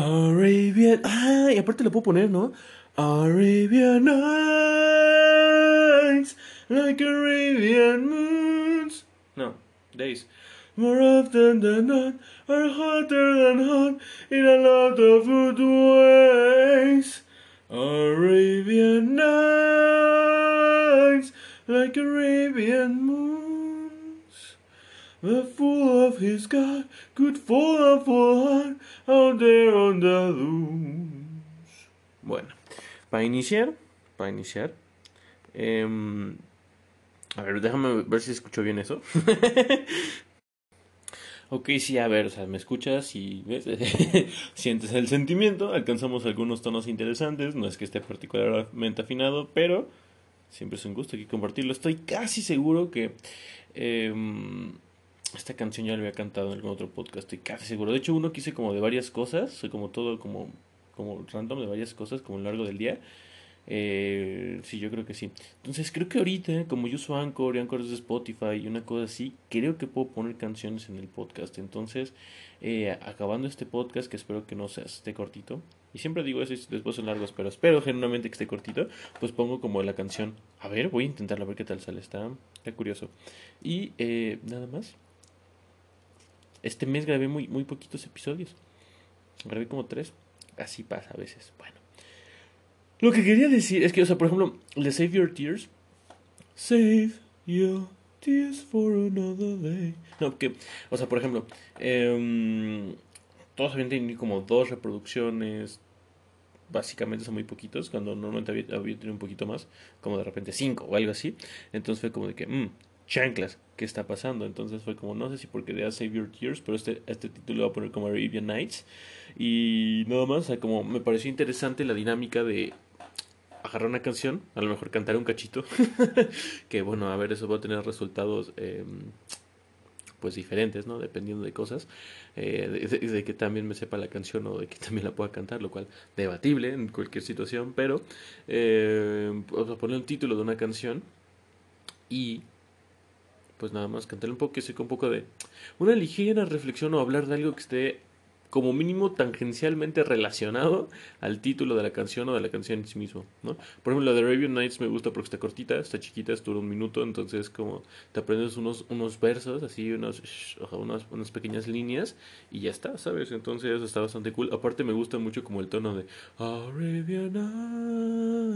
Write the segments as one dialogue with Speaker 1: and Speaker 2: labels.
Speaker 1: Arabian. Ah, y aparte le puedo poner, ¿no? Arabian nights, like Arabian moons. No, days. More often than not, are hotter than hot in a lot of good ways. Arabian nights, like Arabian moons. The fool of his God a full heart out there on the. Bueno, para iniciar, para iniciar, em, a ver, déjame ver si escucho bien eso. Ok, sí, a ver, o sea, me escuchas y ves, sientes el sentimiento, alcanzamos algunos tonos interesantes, no es que esté particularmente afinado, pero siempre es un gusto aquí compartirlo. Estoy casi seguro que em, esta canción ya la había cantado en algún otro podcast, estoy casi seguro. De hecho, uno quise como de varias cosas, soy como todo como, como random de varias cosas, como a lo largo del día. Eh, sí, yo creo que sí. Entonces creo que ahorita, como yo uso Anchor y Anchor es de Spotify y una cosa así, creo que puedo poner canciones en el podcast. Entonces, eh, acabando este podcast, que espero que no sea, esté cortito, y siempre digo eso y después son largos, pero espero genuinamente que esté cortito, pues pongo como la canción. A ver, voy a intentarla, a ver qué tal sale, está, está curioso. Y eh, nada más. Este mes grabé muy, muy poquitos episodios. Grabé como tres. Así pasa a veces. Bueno. Lo que quería decir es que, o sea, por ejemplo, Save Your Tears. Save your tears for another day. No, que, o sea, por ejemplo, eh, todos habían tenido como dos reproducciones. Básicamente son muy poquitos, cuando normalmente había, había tenido un poquito más, como de repente cinco o algo así. Entonces fue como de que, mmm, chanclas, ¿qué está pasando? Entonces fue como, no sé si porque de Save Your Tears, pero este, este título lo voy a poner como Arabian Nights. Y nada más, o sea, como me pareció interesante la dinámica de agarrar una canción, a lo mejor cantar un cachito, que bueno, a ver, eso va a tener resultados eh, pues diferentes, ¿no? Dependiendo de cosas, eh, de, que también me sepa la canción o de que también la pueda cantar, lo cual debatible en cualquier situación, pero eh, o poner un título de una canción y pues nada más cantar un poco, que sea un poco de una ligera reflexión o hablar de algo que esté como mínimo tangencialmente relacionado al título de la canción o de la canción en sí mismo, ¿no? Por ejemplo, la de Arabian Nights me gusta porque está cortita, está chiquita, dura un minuto, entonces como te aprendes unos, unos versos, así, unos, unas, unas pequeñas líneas y ya está, ¿sabes? Entonces está bastante cool. Aparte me gusta mucho como el tono de Arabian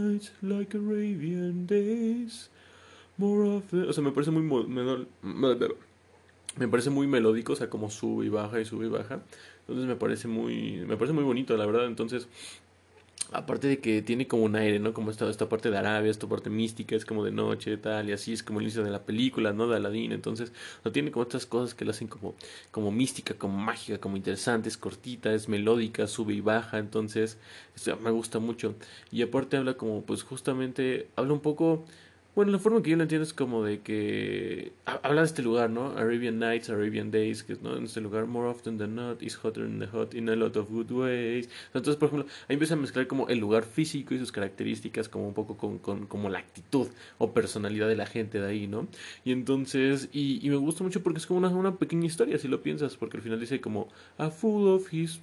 Speaker 1: Nights, like Arabian Days, O sea, me parece muy... Me parece muy melódico, o sea, como sube y baja y sube y baja. Entonces me parece muy, me parece muy bonito, la verdad. Entonces, aparte de que tiene como un aire, ¿no? Como esta, esta parte de Arabia, esta parte mística, es como de noche, tal, y así es como el inicio de la película, ¿no? De Aladdin. Entonces, no tiene como otras cosas que la hacen como, como mística, como mágica, como interesante, es cortita, es melódica, sube y baja. Entonces, esto me gusta mucho. Y aparte habla como, pues justamente, habla un poco bueno, la forma que yo lo entiendo es como de que habla de este lugar, ¿no? Arabian Nights, Arabian Days, que ¿no? en este lugar, more often than not, is hotter than the hot in a lot of good ways. Entonces, por ejemplo, ahí empieza a mezclar como el lugar físico y sus características, como un poco con, con como la actitud o personalidad de la gente de ahí, ¿no? Y entonces, y, y me gusta mucho porque es como una, una pequeña historia, si lo piensas, porque al final dice como, a full of his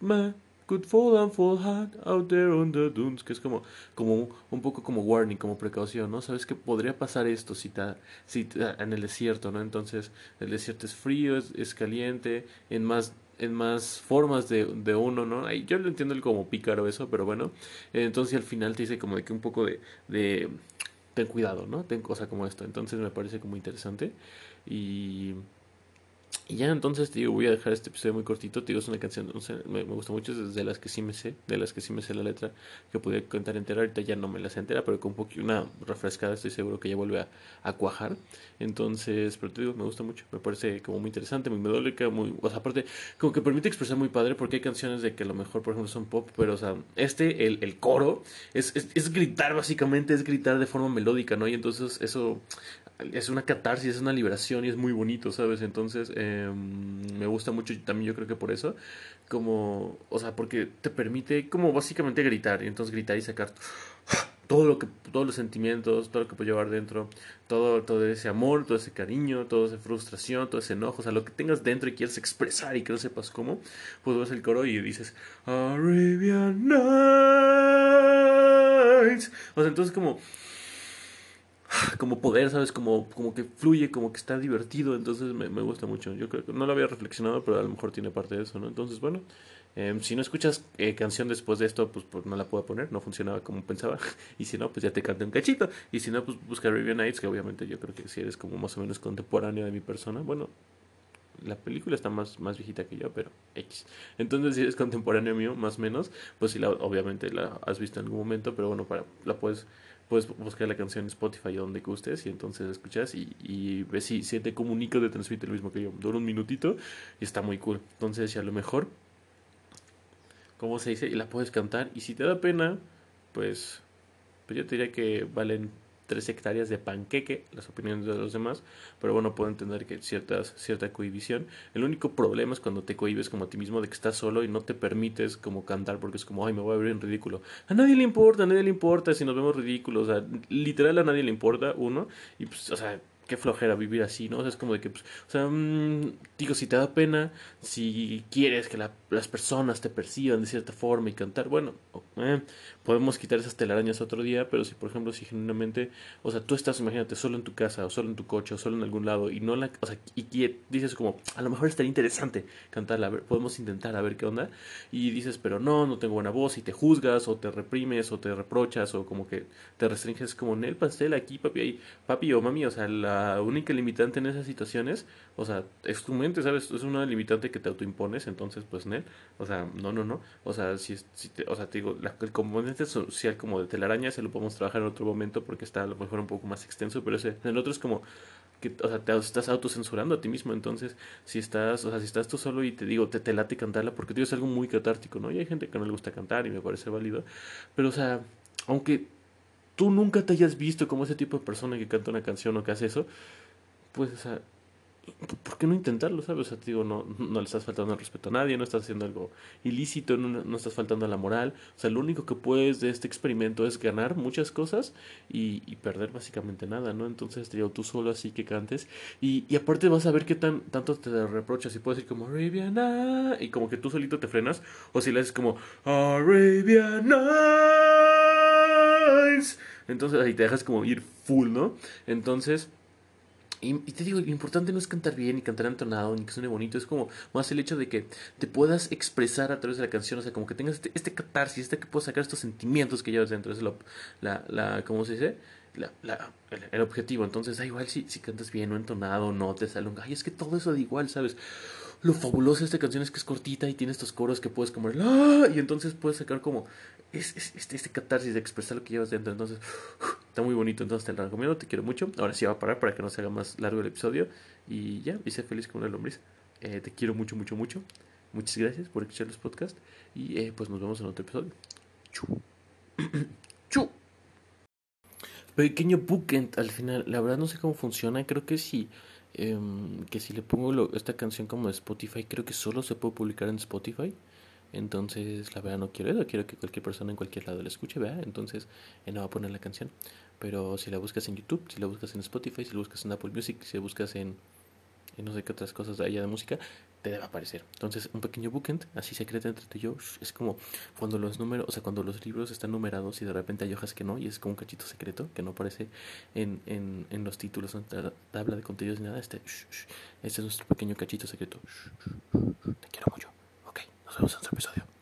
Speaker 1: man could fall and fall hard out there on the dunes, que es como, como un poco como warning, como precaución, ¿no? Sabes que podría pasar esto si, ta, si ta, en el desierto, ¿no? Entonces, el desierto es frío, es, es caliente, en más en más formas de, de uno, ¿no? Ahí yo lo entiendo como pícaro eso, pero bueno, entonces al final te dice como de que un poco de, de ten cuidado, ¿no? Ten cosa como esto, entonces me parece como interesante y y ya entonces te digo, voy a dejar este episodio muy cortito. Te digo, es una canción, no sé, me, me, gusta mucho, es de las que sí me sé, de las que sí me sé la letra, que podía cantar entera. Ahorita ya no me la sé entera, pero con un poquito, una refrescada estoy seguro que ya vuelve a, a, cuajar. Entonces, pero te digo, me gusta mucho, me parece como muy interesante, muy melódica, muy, o sea, aparte, como que permite expresar muy padre, porque hay canciones de que a lo mejor, por ejemplo, son pop, pero, o sea, este, el, el coro, es, es, es gritar básicamente, es gritar de forma melódica, ¿no? Y entonces eso es una catarsis, es una liberación y es muy bonito, ¿sabes? Entonces, eh, me gusta mucho también yo creo que por eso, como, o sea, porque te permite como básicamente gritar, y entonces gritar y sacar todo lo que todos los sentimientos, todo lo que puede llevar dentro, todo todo ese amor, todo ese cariño, toda esa frustración, todo ese enojo, o sea, lo que tengas dentro y quieres expresar y que no sepas cómo, pues vas el coro y dices Arabian Nights. O sea, entonces como como poder, ¿sabes? Como, como que fluye, como que está divertido, entonces me, me gusta mucho. Yo creo no lo había reflexionado, pero a lo mejor tiene parte de eso, ¿no? Entonces, bueno, Em, si no escuchas eh, canción después de esto, pues, pues, no la puedo poner, no funcionaba como pensaba. y si no, pues ya te canté un cachito. Y si no, pues busca Review Nights, que obviamente yo creo que si eres como más o menos contemporáneo de mi persona, bueno, la película está más, más viejita que yo, pero X. Entonces, si eres contemporáneo mío, más o menos, pues sí, la, obviamente la has visto en algún momento, pero bueno, para la puedes puedes buscar la canción en Spotify donde gustes y entonces escuchas y, y ves si, si te comunica te transmite lo mismo que yo. Dura un minutito y está muy cool. Entonces, si a lo mejor ¿cómo se dice? Y la puedes cantar. Y si te da pena, pues, pues yo te diría que valen tres hectáreas de panqueque, las opiniones de los demás, pero bueno, puedo entender que ciertas, cierta cohibición. El único problema es cuando te cohibes como a ti mismo de que estás solo y no te permites como cantar porque es como, ay, me voy a ver en ridículo. A nadie le importa, a nadie le importa si nos vemos ridículos, literal a nadie le importa, uno, y pues, o sea, qué flojera vivir así, ¿no? O sea, es como de que, pues, o sea, mm, digo, si te da pena, si quieres que las personas te perciban de cierta forma y cantar, bueno, eh, podemos quitar esas telarañas otro día, pero si, por ejemplo, si genuinamente, o sea, tú estás, imagínate, solo en tu casa, o solo en tu coche, o solo en algún lado, y no la, o sea, y, dices como, a lo mejor estaría interesante cantarla, a ver, podemos intentar a ver qué onda, y dices, pero no, no tengo buena voz, y te juzgas, o te reprimes, o te reprochas, o como que te restringes como en el pastel aquí, papi, ahí, papi o mami, o sea, la la única limitante en esas situaciones, o sea, es tu mente, ¿sabes? Es una limitante que te autoimpones, entonces, pues, ¿no? O sea, no, no, no. O sea, si, si te, o sea, te digo, el componente social como de telaraña se lo podemos trabajar en otro momento porque está a lo mejor un poco más extenso, pero ese, el otro es como o sea, te estás autocensurando a ti mismo, entonces, si estás, o sea, si estás tú solo y te digo, te, te late cantarla, porque tío, es algo muy catártico, ¿no? Y hay gente que no le gusta cantar y me parece válido, pero, o sea, aunque tú nunca te hayas visto como ese tipo de persona que canta una canción o que hace eso, pues, o sea, ¿por qué no intentarlo, sabes? O sea, te digo, no, no le estás faltando el respeto a nadie, no estás haciendo algo ilícito, no, no, estás faltando a la moral. O sea, lo único que puedes de este experimento es ganar muchas cosas y, perder básicamente nada, ¿no? Entonces, te digo, tú solo así que cantes. Y, y aparte vas a ver qué tan, tanto te reprochas y puedes decir como Arabiana y como que tú solito te frenas, o si le haces como Arabiana entonces ahí te dejas como ir full, ¿no? Entonces... Y, te digo, lo importante no es cantar bien, ni cantar entonado, ni que suene bonito, es como más el hecho de que te puedas expresar a través de la canción, o sea, como que tengas este, este catarsis, este que puedas sacar estos sentimientos que llevas dentro, es la, la, ¿cómo se dice? La, la, el, objetivo, entonces da igual si, si cantas bien o entonado, no te sale un... Ay, es que todo eso da igual, ¿sabes? Lo fabuloso de esta canción es que es cortita y tiene estos coros que puedes como... ¡Ah! Y entonces puedes sacar como es, este, este catarsis de expresar lo que llevas dentro. Entonces, está muy bonito. Entonces, te lo recomiendo. Te quiero mucho. Ahora sí va a parar para que no se haga más largo el episodio. Y ya, y sé feliz con una lombriz. Eh, te quiero mucho, mucho, mucho. Muchas gracias por escuchar los podcasts. Y eh, pues nos vemos en otro episodio. Chu. Pequeño bookend al final. La verdad no sé cómo funciona. Creo que si, em, que si le pongo esta canción como de Spotify, creo que solo se puede publicar en Spotify. Entonces, la verdad no quiero eso, quiero que cualquier persona en cualquier lado la escuche, vea. Entonces, eh, no va a poner la canción. Pero si la buscas en YouTube, si la buscas en Spotify, si la buscas en Apple Music, si la buscas en, no sé qué otras cosas allá de música, te debe aparecer. Entonces, un pequeño bookend, así secreto entre tú y yo, es como cuando los números, o sea, cuando los libros están numerados y de repente hay hojas que no, y es como un cachito secreto que no aparece en, en, en los títulos, en la tabla de contenidos ni nada. Este, este es nuestro pequeño cachito secreto. Te quiero mucho. Nos vemos en otro episodio.